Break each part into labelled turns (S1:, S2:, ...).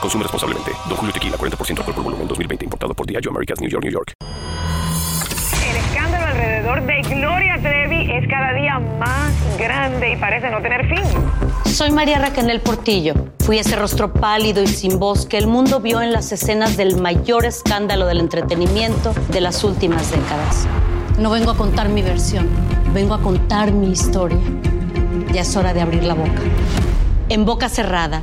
S1: Consume responsablemente. Don Julio Tequila, 40% alcohol por volumen, 2020. Importado por Diageo Americas, New York, New York.
S2: El escándalo alrededor de Gloria Trevi es cada día más grande y parece no tener fin.
S3: Soy María Raquel Portillo. Fui ese rostro pálido y sin voz que el mundo vio en las escenas del mayor escándalo del entretenimiento de las últimas décadas. No vengo a contar mi versión, vengo a contar mi historia. Ya es hora de abrir la boca. En boca cerrada.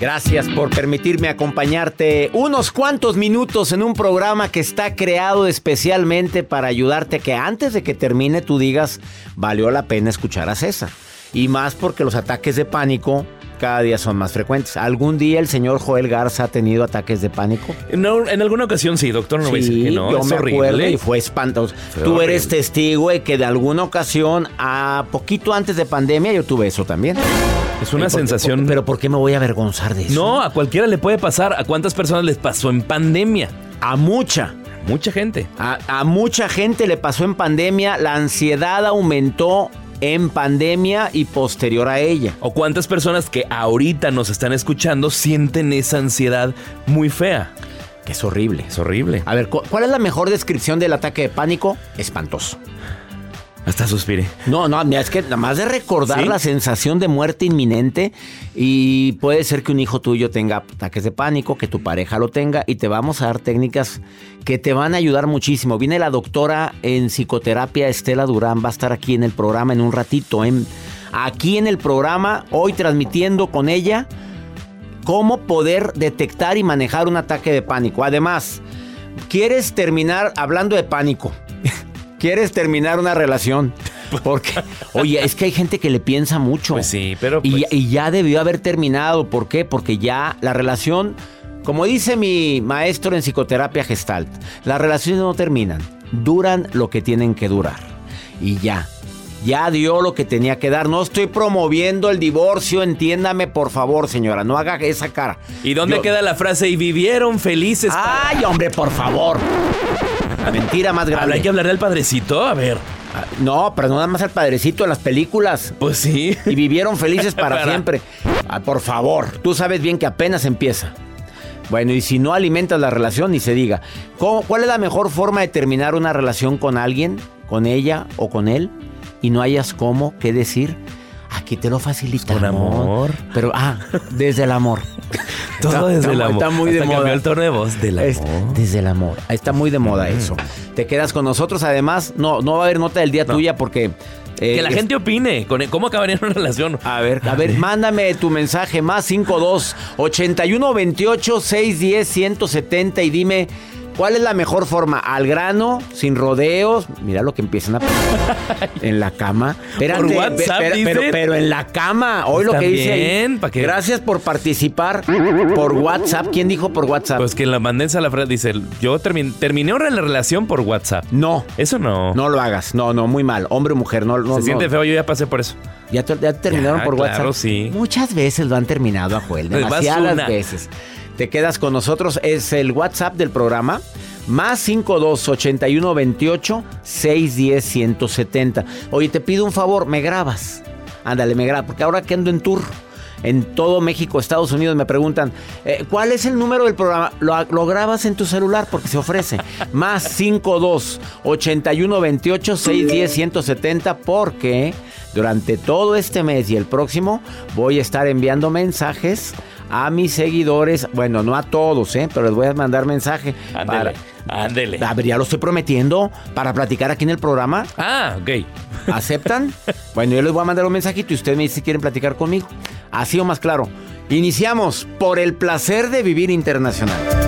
S4: Gracias por permitirme acompañarte unos cuantos minutos en un programa que está creado especialmente para ayudarte a que antes de que termine tú digas, valió la pena escuchar a César. Y más porque los ataques de pánico cada día son más frecuentes. ¿Algún día el señor Joel Garza ha tenido ataques de pánico?
S5: No, en alguna ocasión sí, doctor, no voy a decir que no.
S4: Yo
S5: es
S4: me
S5: horrible.
S4: acuerdo y fue espantoso. Tú eres testigo de que de alguna ocasión, a poquito antes de pandemia, yo tuve eso también.
S5: Es una
S4: ¿Por qué-
S5: sensación.
S4: por- pero ¿por qué me voy a avergonzar de eso?
S5: No, a cualquiera le puede pasar. ¿A cuántas personas les pasó en pandemia?
S4: A mucha.
S5: Mucha gente.
S4: A, a mucha gente le pasó en pandemia, la ansiedad aumentó en pandemia y posterior a ella.
S5: ¿O cuántas personas que ahorita nos están escuchando sienten esa ansiedad muy fea?
S4: Que es horrible.
S5: Es horrible.
S4: A ver, ¿cu- ¿cuál es la mejor descripción del ataque de pánico? Espantoso.
S5: Hasta suspiré.
S4: No, no, mira, es que nada más de recordar
S5: ¿Sí?
S4: la sensación de muerte inminente y puede ser que un hijo tuyo tenga ataques de pánico, que tu pareja lo tenga y te vamos a dar técnicas que te van a ayudar muchísimo. Viene la doctora en psicoterapia Estela Durán, va a estar aquí en el programa en un ratito, en, aquí en el programa, hoy transmitiendo con ella cómo poder detectar y manejar un ataque de pánico. Además, ¿quieres terminar hablando de pánico? ¿Quieres terminar una relación? Porque, oye, es que hay gente que le piensa mucho.
S5: Pues sí, pero
S4: Y,
S5: pues-
S4: y ya debió haber terminado. ¿Por qué? Porque ya la relación, como dice mi maestro en psicoterapia gestalt, las relaciones no terminan, duran lo que tienen que durar. Y ya, ya dio lo que tenía que dar. No estoy promoviendo el divorcio, entiéndame por favor, señora, no haga esa cara.
S5: ¿Y dónde
S4: Yo-
S5: queda la frase? Y vivieron felices.
S4: Ay, hombre, por favor. La mentira más grande.
S5: Hay que hablarle al padrecito. A ver.
S4: Ah, No, pero no nada más al padrecito en las películas.
S5: Pues sí.
S4: Y vivieron felices para,
S5: Para-
S4: siempre. Ah, por favor, tú sabes bien que apenas empieza. Bueno, y si no alimentas la relación, ni se diga. ¿Cómo- ¿Cuál es la mejor forma de terminar una relación con alguien, con ella o con él? Y no hayas cómo, qué decir. Aquí te lo facilita.
S5: Con amor.
S4: Pero, ah, desde el amor.
S5: Todo
S4: Está-
S5: desde
S4: está-
S5: el amor.
S4: está muy de
S5: Hasta
S4: moda.
S5: cambió el tono de voz del amor.
S4: Es- desde el amor. Está muy de moda eso. Te quedas con nosotros. Además, no, no va a haber nota del día
S5: No.
S4: tuya porque. eh,
S5: Que la
S4: es-
S5: gente opine. con- ¿Cómo acabaría una relación?
S4: A ver, a ver, mándame tu mensaje más 52 81 28 610 170 y dime ¿Cuál es la mejor forma? Al grano, sin rodeos. Mira lo que empiezan a en la cama.
S5: Por WhatsApp,
S4: pero, pero, en la cama. Hoy lo que dice. ahí.
S5: bien, ¿pa' qué?
S4: Gracias por participar por WhatsApp. ¿Quién dijo por WhatsApp?
S5: Pues que la manden a la frase dice, yo termin- terminé ahora la relación por WhatsApp.
S4: no.
S5: Eso no.
S4: No lo hagas. No, no, muy mal. Hombre o mujer, no. no
S5: Se
S4: no.
S5: siente feo, yo ya pasé por eso.
S4: ¿Ya, te- ya terminaron
S5: Ya,
S4: por
S5: claro,
S4: WhatsApp?
S5: sí.
S4: Muchas veces lo han terminado a Joel,
S5: Vas
S4: demasiadas
S5: una.
S4: veces. Te quedas con nosotros, es el WhatsApp del programa, más 52 81 28 610 170. Oye, te pido un favor, me grabas. Ándale, me grabas, porque ahora que ando en tour. En todo México, Estados Unidos me preguntan, eh, ¿cuál es el número del programa? Lo, lo grabas en tu celular porque se ofrece. Más 52 81 28 610 170 porque durante todo este mes y el próximo voy a estar enviando mensajes a mis seguidores. Bueno, no a todos, ¿eh? pero les voy a mandar mensaje.
S5: Ándele, ándele.
S4: A ver, ya lo estoy prometiendo para platicar aquí en el programa.
S5: Ah, ok.
S4: ¿Aceptan? bueno, yo les voy a mandar un mensajito y ustedes me dicen si quieren platicar conmigo. Así o más claro. Iniciamos por el placer de vivir internacional.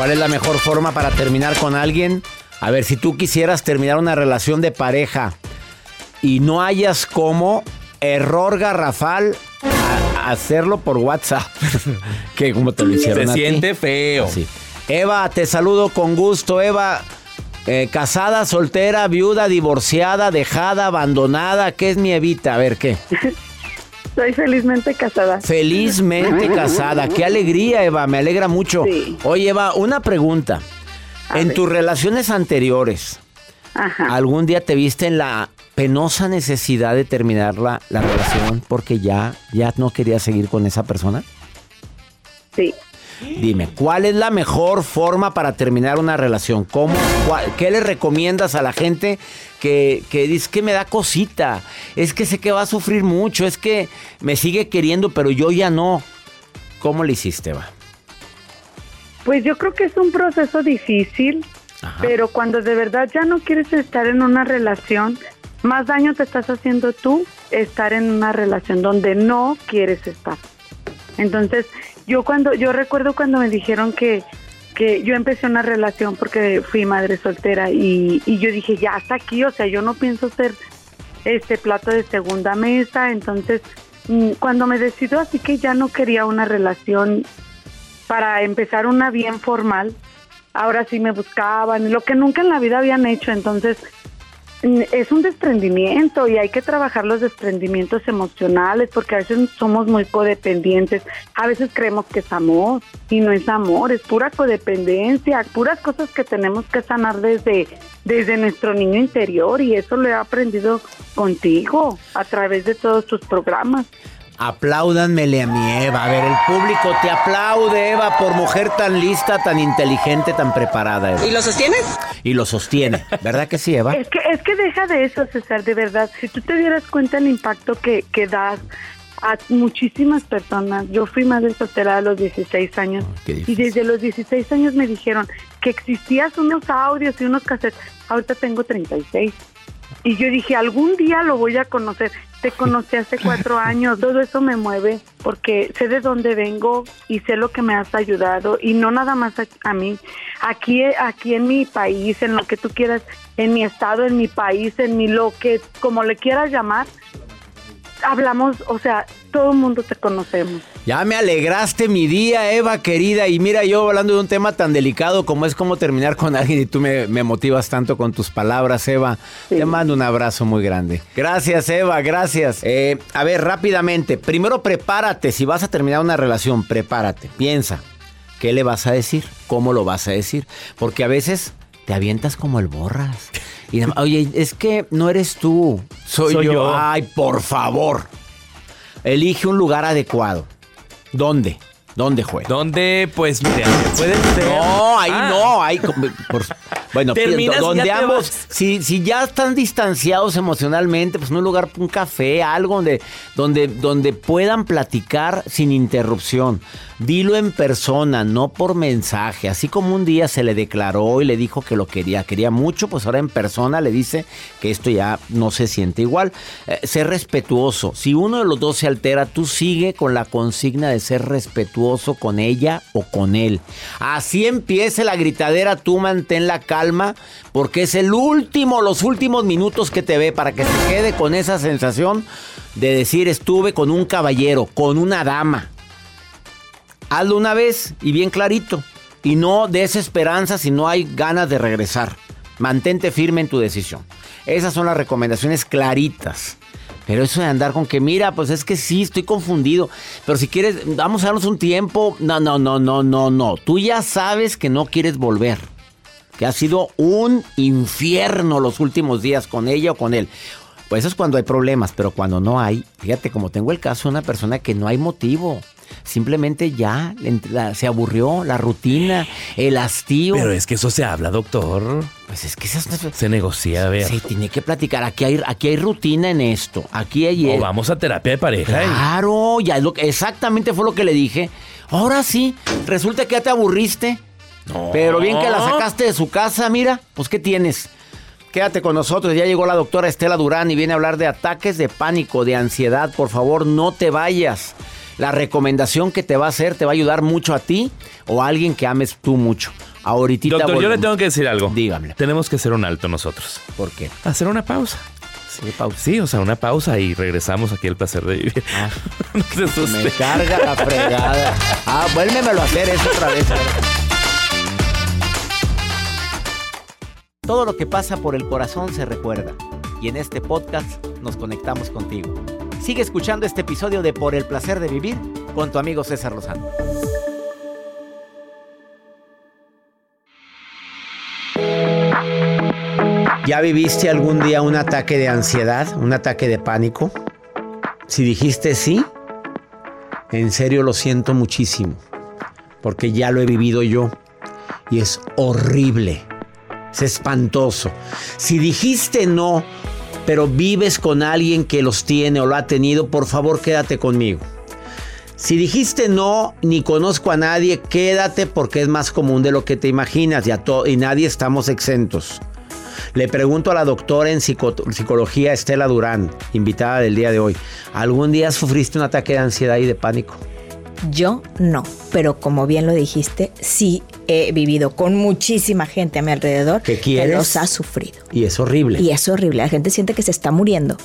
S4: ¿Cuál es la mejor forma para terminar con alguien? A ver, si tú quisieras terminar una relación de pareja y no hayas cómo, error garrafal, a- hacerlo por WhatsApp. que como te lo hicieron
S5: Se
S4: a ti.
S5: siente feo.
S4: Sí. Eva, te saludo con gusto, Eva. Eh, casada, soltera, viuda, divorciada, dejada, abandonada. ¿Qué es mi Evita? A ver, ¿qué?
S6: Soy felizmente casada.
S4: Felizmente casada. Qué alegría, Eva. Me alegra mucho.
S6: Sí.
S4: Oye, Eva, una pregunta.
S6: A
S4: en
S6: ver.
S4: tus relaciones anteriores,
S6: Ajá.
S4: ¿algún día te viste en la penosa necesidad de terminar la, la relación porque ya, ya no querías seguir con esa persona?
S6: Sí.
S4: Dime, ¿cuál es la mejor forma para terminar una relación? ¿Cómo, cuál- ¿Qué le recomiendas a la gente que, que dice que me da cosita? Es que sé que va a sufrir mucho, es que me sigue queriendo, pero yo ya no. ¿Cómo le hiciste, va?
S6: Pues yo creo que es un proceso difícil,
S4: Ajá.
S6: pero cuando de verdad ya no quieres estar en una relación, más daño te estás haciendo tú estar en una relación donde no quieres estar. Entonces, yo cuando yo recuerdo cuando me dijeron que que yo empecé una relación porque fui madre soltera y, y yo dije, ya hasta aquí, o sea, yo no pienso ser este plato de segunda mesa, entonces mm, cuando me decido así que ya no quería una relación para empezar una bien formal, ahora sí me buscaban, lo que nunca en la vida habían hecho, entonces es un desprendimiento y hay que trabajar los desprendimientos emocionales porque a veces somos muy codependientes, a veces creemos que es amor y no es amor, es pura codependencia, puras cosas que tenemos que sanar desde, desde nuestro niño interior y eso lo he aprendido contigo a través de todos tus programas.
S4: Apláudanmele a mi Eva. A ver, el público te aplaude, Eva, por mujer tan lista, tan inteligente, tan preparada. Eva.
S7: ¿Y lo sostienes?
S4: Y lo sostiene. ¿Verdad que sí, Eva?
S6: Es que, es que deja de eso, César, de verdad. Si tú te dieras cuenta el impacto que, que das a muchísimas personas. Yo fui madre soltera a los 16 años
S4: qué
S6: y desde los 16 años me dijeron que existían unos audios y unos cassettes. Ahorita tengo 36. Y yo dije, algún día lo voy a conocer. Te conocí hace cuatro años. Todo eso me mueve porque sé de dónde vengo y sé lo que me has ayudado. Y no nada más a, a mí. Aquí, aquí en mi país, en lo que tú quieras, en mi estado, en mi país, en mi lo que, como le quieras llamar, hablamos, o sea, todo el mundo te conocemos.
S4: Ya me alegraste mi día, Eva, querida. Y mira, yo hablando de un tema tan delicado como es cómo terminar con alguien y tú me, me motivas tanto con tus palabras, Eva. Te mando un abrazo muy grande. Gracias, Eva, gracias. Eh, a ver, rápidamente. Primero prepárate. Si vas a terminar una relación, prepárate. Piensa. ¿Qué le vas a decir? ¿Cómo lo vas a decir? Porque a veces te avientas como el borras. Y, oye, es que no eres tú, soy,
S5: Soy
S4: yo.
S5: yo.
S4: Ay, por favor. Elige un lugar adecuado. ¿Dónde? ¿Dónde juega?
S5: ¿Dónde? Pues mira, puede ser.
S4: No, ahí
S5: Ah,
S4: no, ahí por- bueno,
S5: Terminas
S4: donde ambos, si, si ya están distanciados emocionalmente, pues en un lugar, un café, algo donde, donde, donde puedan platicar sin interrupción. Dilo en persona, no por mensaje. Así como un día se le declaró y le dijo que lo quería, quería mucho, pues ahora en persona le dice que esto ya no se siente igual. Eh, ser respetuoso. Si uno de los dos se altera, tú sigue con la consigna de ser respetuoso con ella o con él. Así empiece la gritadera, tú mantén la calma, porque es el último, los últimos minutos que te ve para que se quede con esa sensación de decir estuve con un caballero, con una dama. Hazlo una vez y bien clarito. Y no des esperanza si no hay ganas de regresar. Mantente firme en tu decisión. Esas son las recomendaciones claritas. Pero eso de andar con que, mira, pues es que sí, estoy confundido. Pero si quieres, vamos a darnos un tiempo. No, no, no, no, no, no. Tú ya sabes que no quieres volver. Que ha sido un infierno los últimos días con ella o con él. Pues eso es cuando hay problemas, pero cuando no hay, fíjate, como tengo el caso de una persona que no hay motivo. Simplemente ya la- se aburrió la rutina, el hastío.
S5: Pero es que eso se habla, doctor.
S4: Pues es que esas-
S5: Se negocia, a ver.
S4: se tiene que platicar. Aquí hay, aquí hay rutina en esto. Aquí hay.
S5: O vamos a terapia de pareja. y-
S4: Claro, ya es lo que- exactamente fue lo que le dije. Ahora sí, resulta que ya te aburriste. Pero bien que la sacaste de su casa, mira, pues ¿qué tienes? Quédate con nosotros, ya llegó la doctora Estela Durán y viene a hablar de ataques de pánico, de ansiedad. Por favor, no te vayas. La recomendación que te va a hacer te va a ayudar mucho a ti o a alguien que ames tú mucho. Ahorita
S5: Doctor, yo le
S4: volvemos.
S5: tengo que decir algo.
S4: Dígame.
S5: Tenemos que hacer un alto nosotros.
S4: ¿Por qué?
S5: Hacer una pausa.
S4: Sí, pausa.
S5: Sí, o sea, una pausa y regresamos aquí al placer de vivir.
S4: Ah.
S5: no se asuste.
S4: Me carga la fregada. Ah, vuélvemelo a hacer eso otra vez. Todo lo que pasa por el corazón se recuerda. Y en este podcast nos conectamos contigo. Sigue escuchando este episodio de Por el placer de vivir con tu amigo César Lozano. ¿Ya viviste algún día un ataque de ansiedad, un ataque de pánico? Si dijiste sí, en serio lo siento muchísimo, porque ya lo he vivido yo y es horrible, es espantoso. Si dijiste no, pero vives con alguien que los tiene o lo ha tenido, por favor quédate conmigo. Si dijiste no, ni conozco a nadie, quédate porque es más común de lo que te imaginas y, a y nadie estamos exentos. Le pregunto a la doctora en psico- psicología Estela Durán, invitada del día de hoy, ¿algún día sufriste un ataque de ansiedad y de pánico?
S7: Yo no, pero como bien lo dijiste, sí he vivido con muchísima gente a mi alrededor
S4: ¿Qué
S7: que
S4: quieres?
S7: los ha sufrido.
S4: Y es horrible.
S7: Y es horrible, la gente siente que se está muriendo.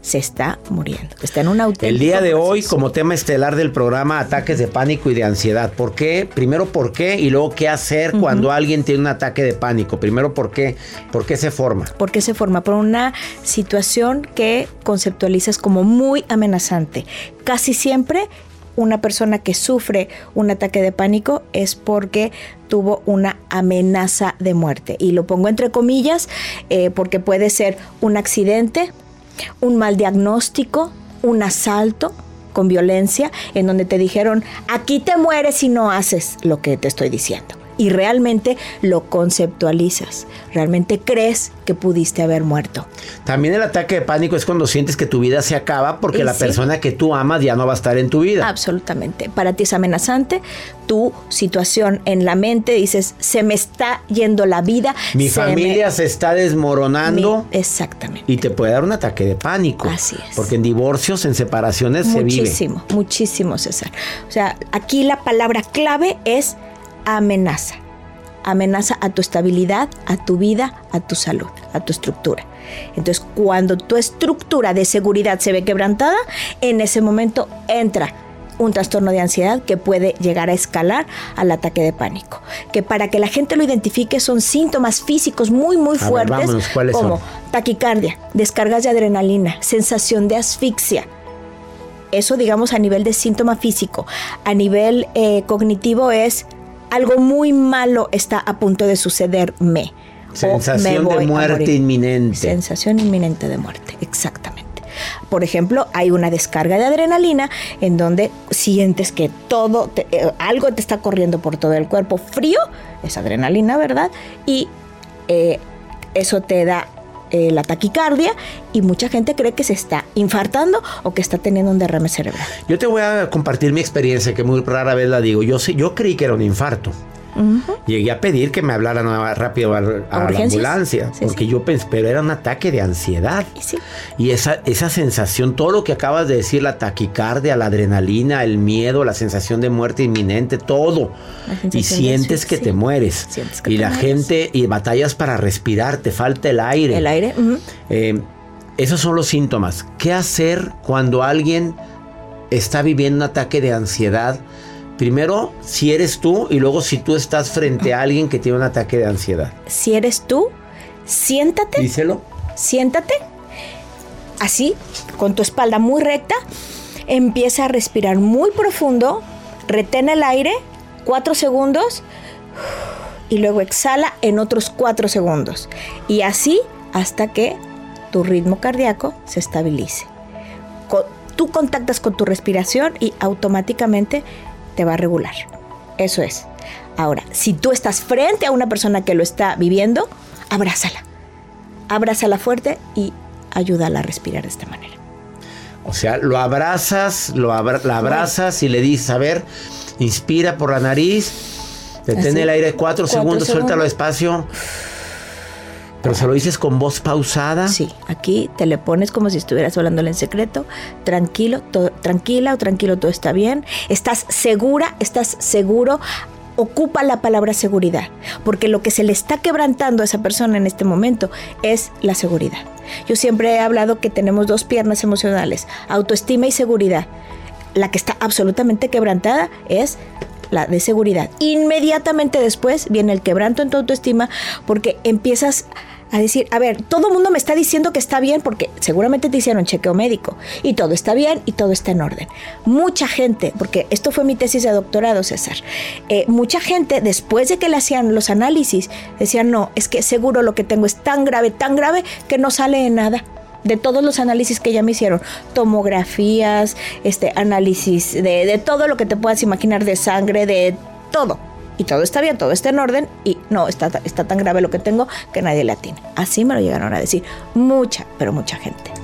S7: Se está muriendo. Está en un auténtico
S4: El día de hoy, como tema estelar del programa, ataques de pánico y de ansiedad. ¿Por qué? Primero, ¿por qué? Y luego, ¿qué hacer cuando alguien tiene un ataque de pánico? Primero, ¿por qué? ¿Por qué se forma?
S7: ¿Por qué se forma? Por una situación que conceptualizas como muy amenazante. Casi siempre una persona que sufre un ataque de pánico es porque tuvo una amenaza de muerte. Y lo pongo entre comillas eh, porque puede ser un accidente, un mal diagnóstico, un asalto con violencia, en donde te dijeron, aquí te mueres si no haces lo que te estoy diciendo. Y realmente lo conceptualizas, realmente crees que pudiste haber muerto.
S4: También el ataque de pánico es cuando sientes que tu vida se acaba porque la
S7: sí.
S4: persona que tú amas ya no va a estar en tu vida.
S7: Absolutamente. Para ti es amenazante. Tu situación en la mente dices, se me está yendo la vida.
S4: Mi
S7: se
S4: familia
S7: me-
S4: se está desmoronando.
S7: Mi- exactamente.
S4: Y te puede dar un ataque de pánico.
S7: Así es.
S4: Porque en divorcios, en separaciones se vive.
S7: Muchísimo, muchísimo, César. O sea, aquí la palabra clave es amenaza. Amenaza a tu estabilidad, a tu vida, a tu salud, a tu estructura. Entonces, cuando tu estructura de seguridad se ve quebrantada, en ese momento entra un trastorno de ansiedad que puede llegar a escalar al ataque de pánico. Que para que la gente lo identifique son síntomas físicos muy, muy
S4: A ver,
S7: fuertes,
S4: vámonos, ¿cuáles
S7: como
S4: son?
S7: taquicardia, descargas de adrenalina, sensación de asfixia. Eso, digamos, a nivel de síntoma físico. A nivel eh, cognitivo es algo muy malo está a punto de sucederme.
S4: Sensación de muerte inminente.
S7: Sensación inminente de muerte, exactamente. Por ejemplo, hay una descarga de adrenalina en donde sientes que todo, te- eh, algo te está corriendo por todo el cuerpo frío, es adrenalina, ¿verdad? Y eh, eso te da eh, la taquicardia y mucha gente cree que se está infartando o que está teniendo un derrame cerebral.
S4: Yo te voy a compartir mi experiencia, que muy rara vez la digo. Yo, yo creí que era un infarto. Llegué a pedir que me hablaran rápido a, a la ambulancia,
S7: Sí,
S4: porque
S7: sí.
S4: yo pensé, pero era un ataque de ansiedad.
S7: Y sí.
S4: Y esa, esa sensación, todo lo que acabas de decir, la taquicardia, la adrenalina, el miedo, la sensación de muerte inminente, todo. Y sientes que te mueres.
S7: Que
S4: y
S7: te
S4: la
S7: mueres.
S4: gente, y batallas para respirar, te falta el aire.
S7: El aire.
S4: Eh, esos son los síntomas. ¿Qué hacer cuando alguien está viviendo un ataque de ansiedad? Primero, si eres tú y luego si tú estás frente a alguien que tiene un ataque de ansiedad.
S7: si eres tú, siéntate.
S4: Díselo.
S7: siéntate, así, con tu espalda muy recta, empieza a respirar muy profundo, retén el aire, cuatro segundos, y luego exhala en otros cuatro segundos. Y así hasta que tu ritmo cardíaco se estabilice. Tú contactas con tu respiración y automáticamente te va a regular. Eso es. Ahora, si tú estás frente a una persona que lo está viviendo, abrázala abrázala fuerte y ayúdala a respirar de esta manera.
S4: O sea, lo abrazas, lo abra- la abrazas y le dices, a ver, inspira por la nariz, detén el aire cuatro,
S7: Cuatro
S4: segundos, suéltalo
S7: segundos.
S4: despacio. Pero se lo dices con voz pausada.
S7: Sí, aquí te le pones como si estuvieras hablándole en secreto, tranquilo, tranquila o tranquilo, todo está bien. Estás segura, estás seguro. Ocupa la palabra seguridad, porque lo que se le está quebrantando a esa persona en este momento es la seguridad. Yo siempre he hablado que tenemos dos piernas emocionales, autoestima y seguridad. La que está absolutamente quebrantada es la de seguridad. Inmediatamente después viene el quebranto en tu autoestima porque empiezas a decir, a ver, todo el mundo me está diciendo que está bien porque seguramente te hicieron chequeo médico y todo está bien y todo está en orden. Mucha gente, porque esto fue mi tesis de doctorado, César, eh, mucha gente después de que le hacían los análisis decían, no, es que seguro lo que tengo es tan grave, tan grave que no sale en nada de todos los análisis que ya me hicieron, tomografías, este análisis de, de todo lo que te puedas imaginar, de sangre, de todo. Y todo está bien, todo está en orden y no, está, está tan grave lo que tengo que nadie le atiene. Así me lo llegaron a decir mucha, pero mucha gente.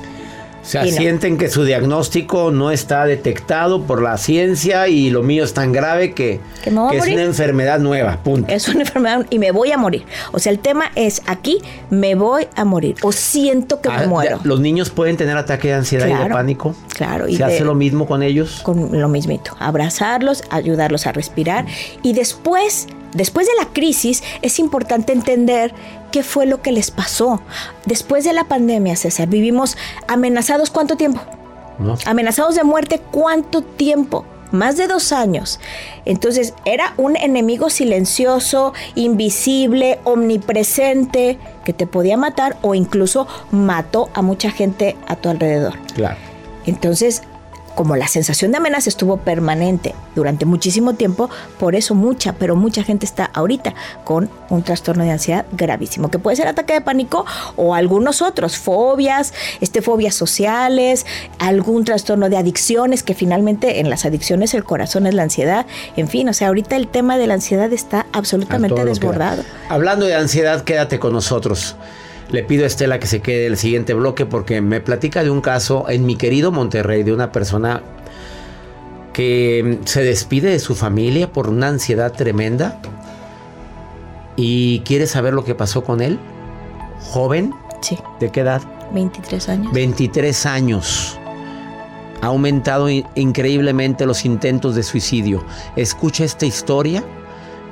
S4: O sea,
S7: no.
S4: sienten que su diagnóstico no está detectado por la ciencia y lo mío es tan grave que,
S7: Que
S4: que es una enfermedad nueva. Punto.
S7: Es una enfermedad y me voy a morir. O sea, el tema es aquí, me voy a morir o siento que
S4: Ah,
S7: me muero.
S4: ya, ¿Los niños pueden tener ataque de ansiedad y de pánico?
S7: claro, y
S4: ¿Se
S7: de-
S4: hace lo mismo con ellos?
S7: con lo mismito, abrazarlos, ayudarlos a respirar y después, después de la crisis, es importante entender qué fue lo que les pasó. Después de la pandemia, César, vivimos amenazados cuánto tiempo?
S4: ¿No?
S7: Amenazados de muerte cuánto tiempo? Más de dos años. Entonces era un enemigo silencioso, invisible, omnipresente, que te podía matar o incluso mató a mucha gente a tu alrededor.
S4: Claro.
S7: Entonces, como la sensación de amenaza estuvo permanente durante muchísimo tiempo, por eso mucha, pero mucha gente está ahorita con un trastorno de ansiedad gravísimo, que puede ser ataque de pánico o algunos otros, fobias, este, fobias sociales, algún trastorno de adicciones, que finalmente en las adicciones el corazón es la ansiedad. En fin, o sea, ahorita el tema de la ansiedad está absolutamente desbordado.
S4: Hablando de ansiedad, quédate con nosotros. Le pido a Estela que se quede el siguiente bloque porque me platica de un caso en mi querido Monterrey de una persona que se despide de su familia por una ansiedad tremenda y quiere saber lo que pasó con él. Joven,
S7: Sí,
S4: ¿de qué edad?
S7: 23 años.
S4: 23 años. Ha aumentado in- increíblemente los intentos de suicidio. Escucha esta historia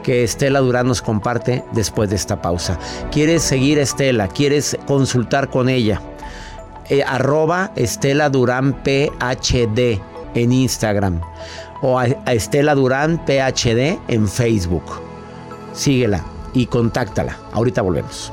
S4: que Estela Durán nos comparte después de esta pausa. ¿Quieres seguir a Estela? ¿Quieres consultar con ella? Eh, arroba Estela Durán PHD en Instagram. o a, a Estela Durán PhD en Facebook. Síguela y contáctala. Ahorita volvemos.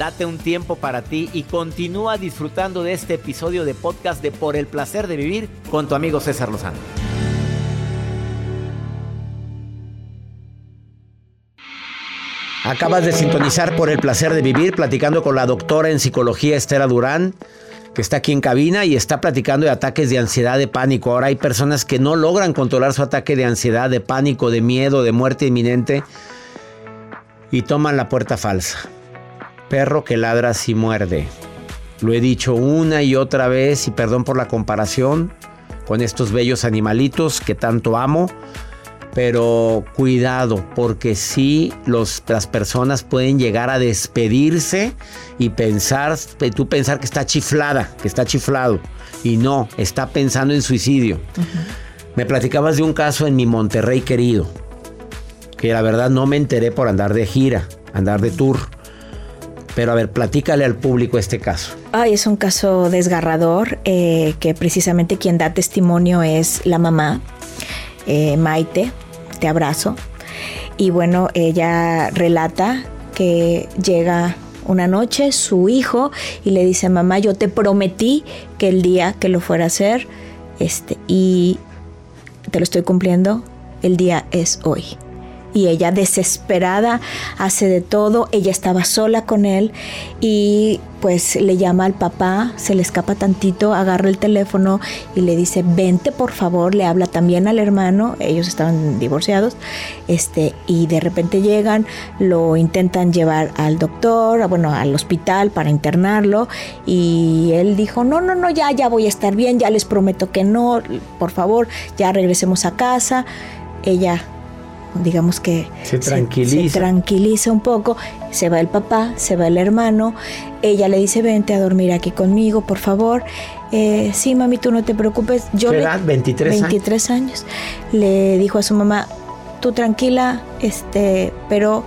S4: Date un tiempo para ti y continúa disfrutando de este episodio de podcast de Por el placer de vivir con tu amigo César Lozano. Acabas de sintonizar por el placer de vivir platicando con la doctora en psicología Estela Durán, que está aquí en cabina y está platicando de ataques de ansiedad, de pánico. Ahora hay personas que no logran controlar su ataque de ansiedad, de pánico, de miedo, de muerte inminente y toman la puerta falsa. Perro que ladra si muerde. Lo he dicho una y otra vez y perdón por la comparación con estos bellos animalitos que tanto amo. Pero cuidado, porque sí los, las personas pueden llegar a despedirse y pensar, tú pensar que está chiflada, que está chiflado. Y no, está pensando en suicidio. Me platicabas de un caso en mi Monterrey querido, que la verdad no me enteré por andar de gira, andar de tour. Pero a ver, platícale al público este caso.
S7: Ay, es un caso desgarrador, eh, que precisamente quien da testimonio es la mamá, eh, Maite, te abrazo. Y bueno, ella relata que llega una noche su hijo y le dice, mamá, yo te prometí que el día que lo fuera a hacer, este, y te lo estoy cumpliendo, el día es hoy y ella desesperada hace de todo, ella estaba sola con él y pues le llama al papá, se le escapa tantito, agarra el teléfono y le dice, vente por favor, le habla también al hermano, ellos estaban divorciados, este, y de repente llegan, lo intentan llevar al doctor, bueno, al hospital para internarlo, y él dijo, no, no, no, ya, ya voy a estar bien, ya les prometo que no, por favor, ya regresemos a casa. Ella digamos que
S4: se tranquiliza.
S7: Se, tranquiliza un poco, se va el papá, se va el hermano, ella le dice, vente a dormir aquí conmigo, por favor. Eh, sí, mami, tú no te preocupes.
S4: Yo ¿Qué edad? 23,
S7: 23 años. Le dijo a su mamá, tú tranquila, este, pero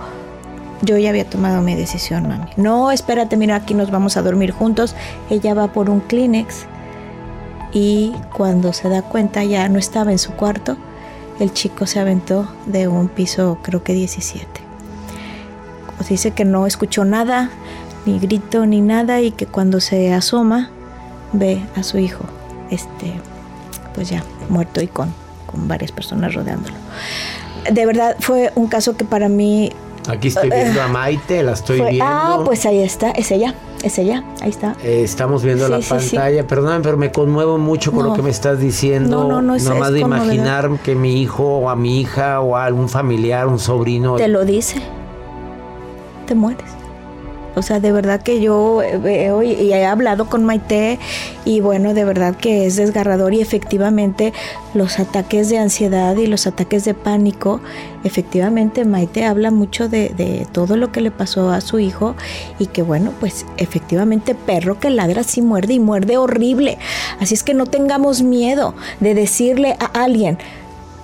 S7: yo ya había tomado mi decisión, mami. No, espérate, mira, aquí nos vamos a dormir juntos. Ella va por un Kleenex y cuando se da cuenta ya no estaba en su cuarto el chico se aventó de un piso creo que 17. Dice que no escuchó nada, ni grito ni nada y que cuando se asoma ve a su hijo, este, pues ya muerto y con, con varias personas rodeándolo. De verdad fue un caso que para mí...
S4: Aquí estoy viendo a Maite, la estoy viendo.
S7: Ah, pues ahí está, es ella. Es ella, ahí está.
S4: Eh, estamos viendo la pantalla. Perdóname, pero me conmuevo mucho con lo que me estás diciendo.
S7: No, no, no es
S4: Nomás de imaginar que mi hijo o a mi hija o a algún familiar, un sobrino.
S7: Te lo dice. Te mueres. O sea, de verdad que yo veo y he hablado con Maite y bueno, de verdad que es desgarrador y efectivamente los ataques de ansiedad y los ataques de pánico, efectivamente Maite habla mucho de, todo lo que le pasó a su hijo y que bueno, pues efectivamente perro que ladra sí muerde y muerde horrible. Así es que no tengamos miedo de decirle a alguien,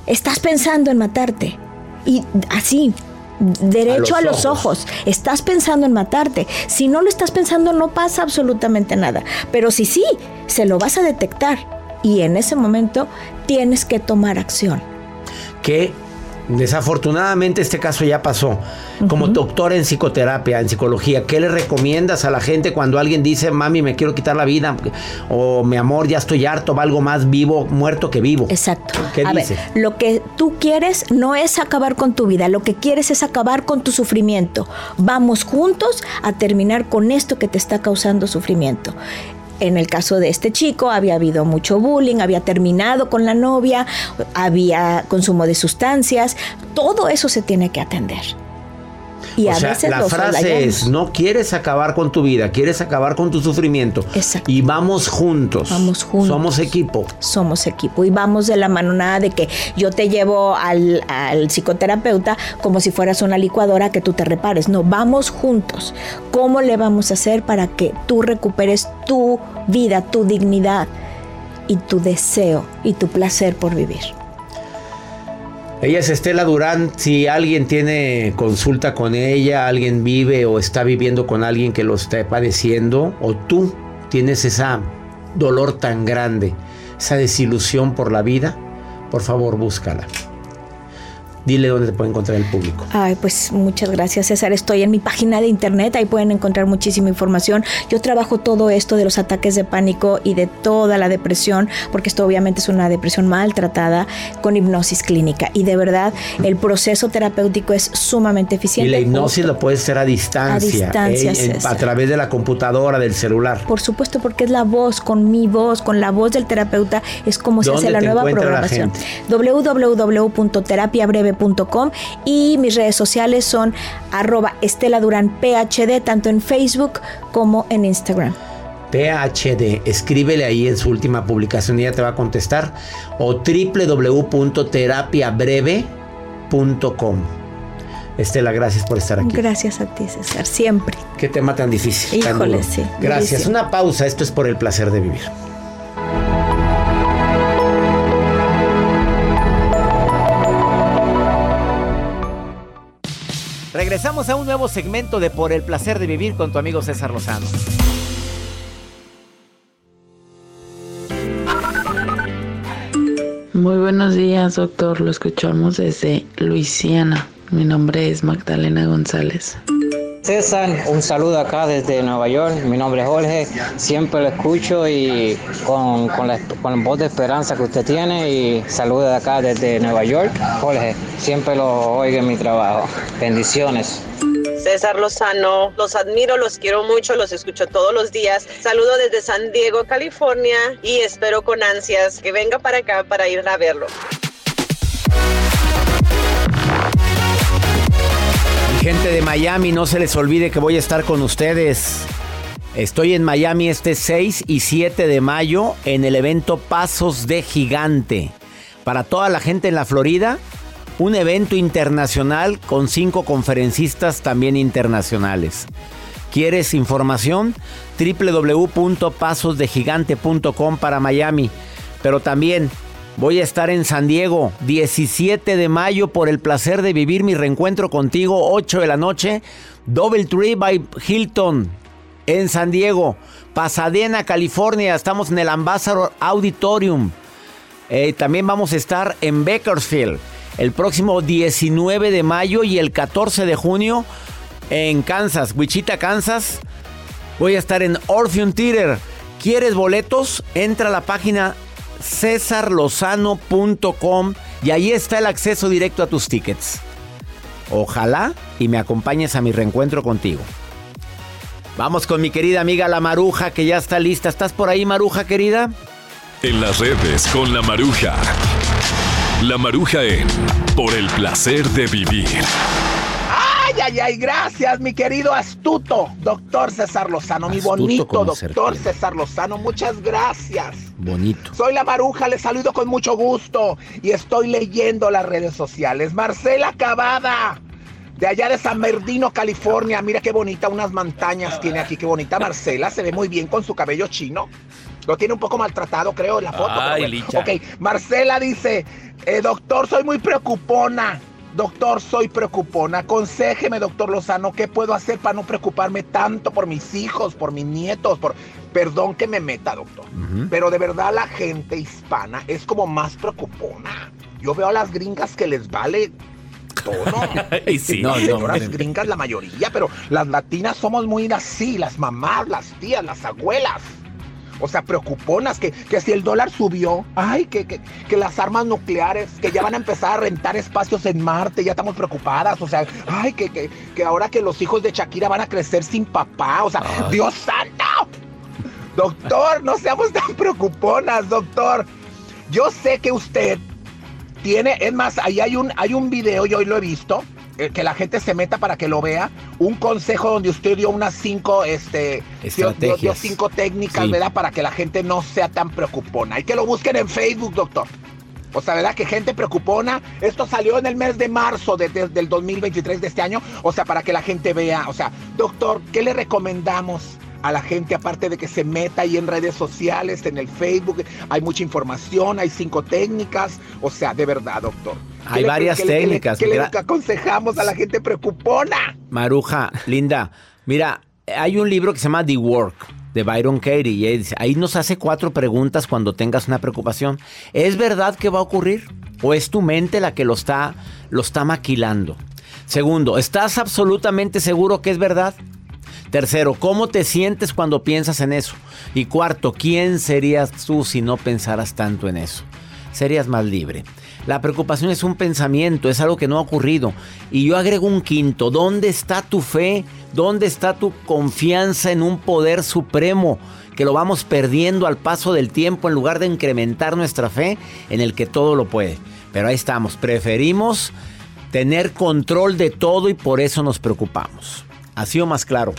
S7: estás pensando en matarte. Y así, derecho a los, ojos. Estás pensando en matarte. Si no lo estás pensando, no pasa absolutamente nada. Pero si sí, se lo vas a detectar. Y en ese momento tienes que tomar acción.
S4: Qué Desafortunadamente este caso ya pasó. Como doctor en psicoterapia, en psicología, ¿qué le recomiendas a la gente cuando alguien dice, mami, me quiero quitar la vida? O mi amor, ya estoy harto, valgo más vivo, muerto que vivo.
S7: Exacto.
S4: ¿Qué
S7: a ver, lo que tú quieres no es acabar con tu vida, lo que quieres es acabar con tu sufrimiento. Vamos juntos a terminar con esto que te está causando sufrimiento. En el caso de este chico había habido mucho bullying, había terminado con la novia, había consumo de sustancias, todo eso se tiene que atender. Y
S4: o
S7: a
S4: sea,
S7: veces
S4: la frase es, no quieres acabar con tu vida, quieres acabar con tu sufrimiento.
S7: Exacto.
S4: Y vamos juntos.
S7: Vamos juntos.
S4: Somos equipo.
S7: somos equipo y vamos de la mano, nada de que yo te llevo al, al psicoterapeuta como si fueras una licuadora que tú te repares. No, vamos juntos. ¿Cómo le vamos a hacer para que tú recuperes tu vida, tu dignidad y tu deseo y tu placer por vivir?
S4: Ella es Estela Durán. Si alguien tiene consulta con ella, alguien vive o está viviendo con alguien que lo está padeciendo, o tú tienes ese dolor tan grande, esa desilusión por la vida, por favor búscala. Dile dónde te puede encontrar el público.
S7: Ay, pues muchas gracias César. Estoy en mi página de internet, ahí pueden encontrar muchísima información. Yo trabajo todo esto de los ataques de pánico y de toda la depresión, porque esto obviamente es una depresión maltratada con hipnosis clínica. Y de verdad, el proceso terapéutico es sumamente
S4: Y
S7: eficiente.
S4: la hipnosis lo puedes hacer a distancia,
S7: A distancia,
S4: eh, a través de la computadora, del celular.
S7: Por supuesto, porque es la voz, con mi voz, con la voz del terapeuta, es como se
S4: ¿Dónde
S7: hace la nueva programación.
S4: gente?
S7: www.terapiabreve.com y mis redes sociales son arroba Estela Durán PhD, tanto en Facebook como en Instagram.
S4: PhD, escríbele ahí en su última publicación y ella te va a contestar. O www.terapiabreve.com. Estela, gracias por estar aquí.
S7: Gracias a ti, César, siempre.
S4: Qué tema tan difícil.
S7: Híjole, sí,
S4: Gracias. Una pausa. Esto es por el placer de vivir. Regresamos a un nuevo segmento de Por el placer de vivir con tu amigo César Lozano.
S8: Muy buenos días, doctor. Lo escuchamos desde Luisiana. Mi nombre es Magdalena González.
S9: César, un saludo acá desde Nueva York. Mi nombre es Jorge. Siempre lo escucho y con, con la, con voz de esperanza que usted tiene. Y saludo de acá desde Nueva York. Jorge, siempre lo oigo en mi trabajo. Bendiciones.
S10: César Lozano, los admiro, los quiero mucho, los escucho todos los días. Saludo desde San Diego, California y espero con ansias que venga para acá para ir a verlo.
S4: Miami, no se les olvide que voy a estar con ustedes. Estoy en Miami este 6 y 7 de mayo en el evento Pasos de Gigante. Para toda la gente en la Florida, un evento internacional con cinco conferencistas también internacionales. ¿Quieres información? www.pasosdegigante.com para Miami. Pero también voy a estar en San Diego, 17 de mayo, por el placer de vivir mi reencuentro contigo, 8 de la noche, Double Tree by Hilton, en San Diego, Pasadena, California. Estamos en el Ambassador Auditorium. Eh, también vamos a estar en Bakersfield el próximo 19 de mayo y el 14 de junio en Kansas, Wichita, Kansas. Voy a estar en Orpheum Theater. ¿Quieres boletos? Entra a la página cesarlozano.com y ahí está el acceso directo a tus tickets. Ojalá y me acompañes a mi reencuentro contigo. Vamos con mi querida amiga La Maruja que ya está lista. ¿Estás por ahí, Maruja querida?
S1: En las redes con la Maruja. La Maruja en Por el placer de vivir.
S11: Ay, ay, ay, gracias, mi querido astuto, doctor César Lozano, mi bonito doctor
S4: serpiente.
S11: César Lozano, muchas gracias.
S4: Bonito.
S11: Soy la Maruja, les saludo con mucho gusto y estoy leyendo las redes sociales. Marcela Cavada, de allá de San Bernardino, California. Mira qué bonita, unas montañas tiene aquí, qué bonita Marcela, se ve muy bien con su cabello chino. Lo tiene un poco maltratado, creo, en la foto. pero
S5: Ay,
S11: bueno. Ok, Marcela dice, eh, doctor, soy muy preocupona. Doctor, soy preocupona. Aconsejeme, doctor Lozano, ¿qué puedo hacer para no preocuparme tanto por mis hijos, por mis nietos? Por... Perdón que me meta, doctor. Pero de verdad la gente hispana es como más preocupona. Yo veo a las gringas que les vale tono.
S5: Y sí.
S11: No, señoras gringas la mayoría, pero las latinas somos muy así, las mamás, las tías, las abuelas. O sea, preocuponas que, que si el dólar subió, ay, que, que, que las armas nucleares, que ya van a empezar a rentar espacios en Marte, ya estamos preocupadas. O sea, ay, que, que, que ahora que los hijos de Shakira van a crecer sin papá. O sea, Dios santo. Doctor, no seamos tan preocuponas, doctor. Yo sé que usted tiene, es más, ahí hay un, hay un video, yo hoy lo he visto, que la gente se meta para que lo vea, un consejo donde usted dio unas cinco, este, dio- dio, dio
S4: Estrategias.
S11: cinco técnicas,
S4: Sí.
S11: ¿verdad? Para que la gente no sea tan preocupona. Hay que lo busquen en Facebook, doctor. O sea, ¿verdad? Que gente preocupona. Esto salió en el mes de marzo de- de- del 2023 de este año. O sea, para que la gente vea. O sea, doctor, ¿qué le recomendamos a la gente? Aparte de que se meta ahí en redes sociales, en el Facebook. Hay mucha información, hay cinco técnicas. O sea, de verdad, doctor. ¿Qué
S4: Hay varias
S11: qué le-
S4: técnicas,
S11: ¿Qué le, aconsejamos a la gente preocupona?
S4: Maruja, linda, mira, hay un libro que se llama The Work de Byron Katie y ahí dice- ahí nos hace cuatro preguntas cuando tengas una preocupación. ¿Es verdad que va a ocurrir o es tu mente la que lo está lo está maquilando? Segundo, ¿estás absolutamente seguro que es verdad? Tercero, ¿cómo te sientes cuando piensas en eso? Y cuarto, ¿quién serías tú si no pensaras tanto en eso? Serías más libre. La preocupación es un pensamiento, es algo que no ha ocurrido. Y yo agrego un quinto, ¿dónde está tu fe? ¿Dónde está tu confianza en un poder supremo? Que lo vamos perdiendo al paso del tiempo en lugar de incrementar nuestra fe en el que todo lo puede. Pero ahí estamos, preferimos tener control de todo y por eso nos preocupamos. Así o más claro.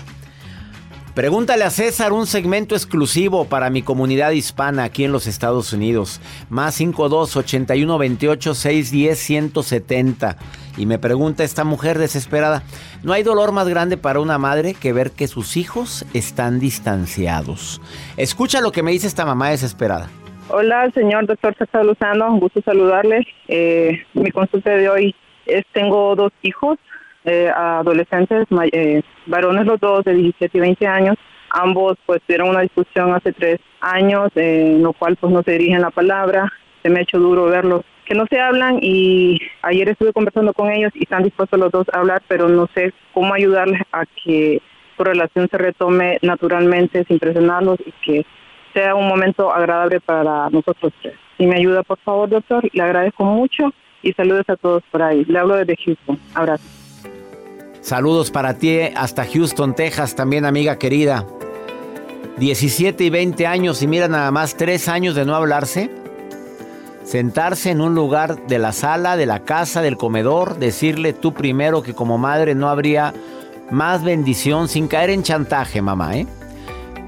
S4: Pregúntale a César un segmento exclusivo para mi comunidad hispana aquí en los Estados Unidos. Más 52 81 28 610 170. Y me pregunta esta mujer desesperada: ¿No hay dolor más grande para una madre que ver que sus hijos están distanciados? Escucha lo que me dice esta mamá desesperada.
S12: Hola, señor doctor César Lozano, un gusto saludarle. Eh, mi consulta de hoy es, tengo dos hijos, eh, adolescentes, eh, varones los dos de 17 y 20 años. Ambos pues tuvieron una discusión hace tres años, eh, en lo cual pues no se dirigen la palabra. Se me ha hecho duro verlos que no se hablan y ayer estuve conversando con ellos y están dispuestos los dos a hablar, pero no sé cómo ayudarles a que su relación se retome naturalmente sin presionarlos y que sea un momento agradable para nosotros tres. Si me ayuda, por favor, doctor, le agradezco mucho y saludos a todos por ahí. Le hablo desde Houston. Abrazo.
S4: Saludos para ti hasta Houston, Texas, también amiga querida. 17 y 20 años y mira nada más 3 años de no hablarse. Sentarse en un lugar de la sala, de la casa, del comedor, decirle tú primero que como madre no habría más bendición sin caer en chantaje, mamá, ¿eh?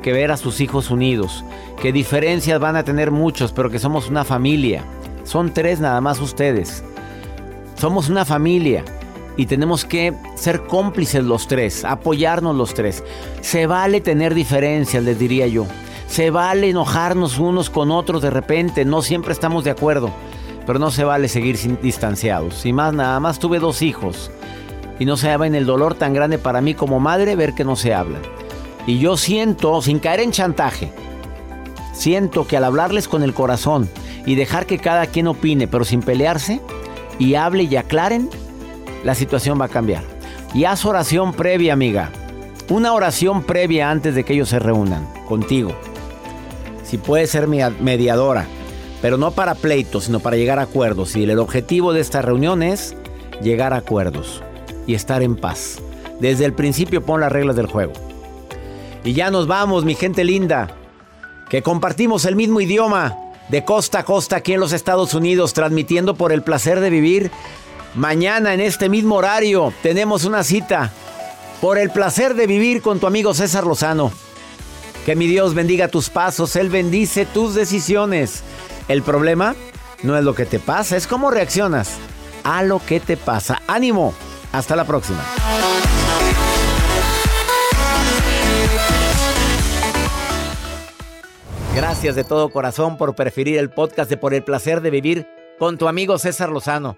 S4: Que ver a sus hijos unidos. Que diferencias van a tener muchos, pero que somos una familia. Son tres nada más ustedes. Somos una familia y tenemos que ser cómplices los tres, apoyarnos los tres. Se vale tener diferencias, les diría yo. Se vale enojarnos unos con otros de repente, no siempre estamos de acuerdo, pero no se vale seguir distanciados. Y más, nada más tuve dos hijos y no se en el dolor tan grande para mí como madre ver que no se hablan. Y yo siento, sin caer en chantaje, siento que al hablarles con el corazón y dejar que cada quien opine, pero sin pelearse, y hable y aclaren, la situación va a cambiar. Y haz oración previa, amiga. Una oración previa antes de que ellos se reúnan contigo. Si puede ser mediadora, pero no para pleitos, sino para llegar a acuerdos. Y el objetivo de esta reunión es llegar a acuerdos y estar en paz. Desde el principio pon las reglas del juego. Y ya nos vamos, mi gente linda, que compartimos el mismo idioma de costa a costa aquí en los Estados Unidos, transmitiendo por el placer de vivir. Mañana en este mismo horario tenemos una cita por el placer de vivir con tu amigo César Lozano. Que mi Dios bendiga tus pasos, Él bendice tus decisiones. El problema no es lo que te pasa, es cómo reaccionas a lo que te pasa. Ánimo, hasta la próxima. Gracias de todo corazón por preferir el podcast de Por el placer de vivir con tu amigo César Lozano.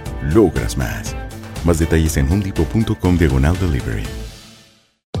S13: logras más. Más detalles en homedepot.com diagonal delivery.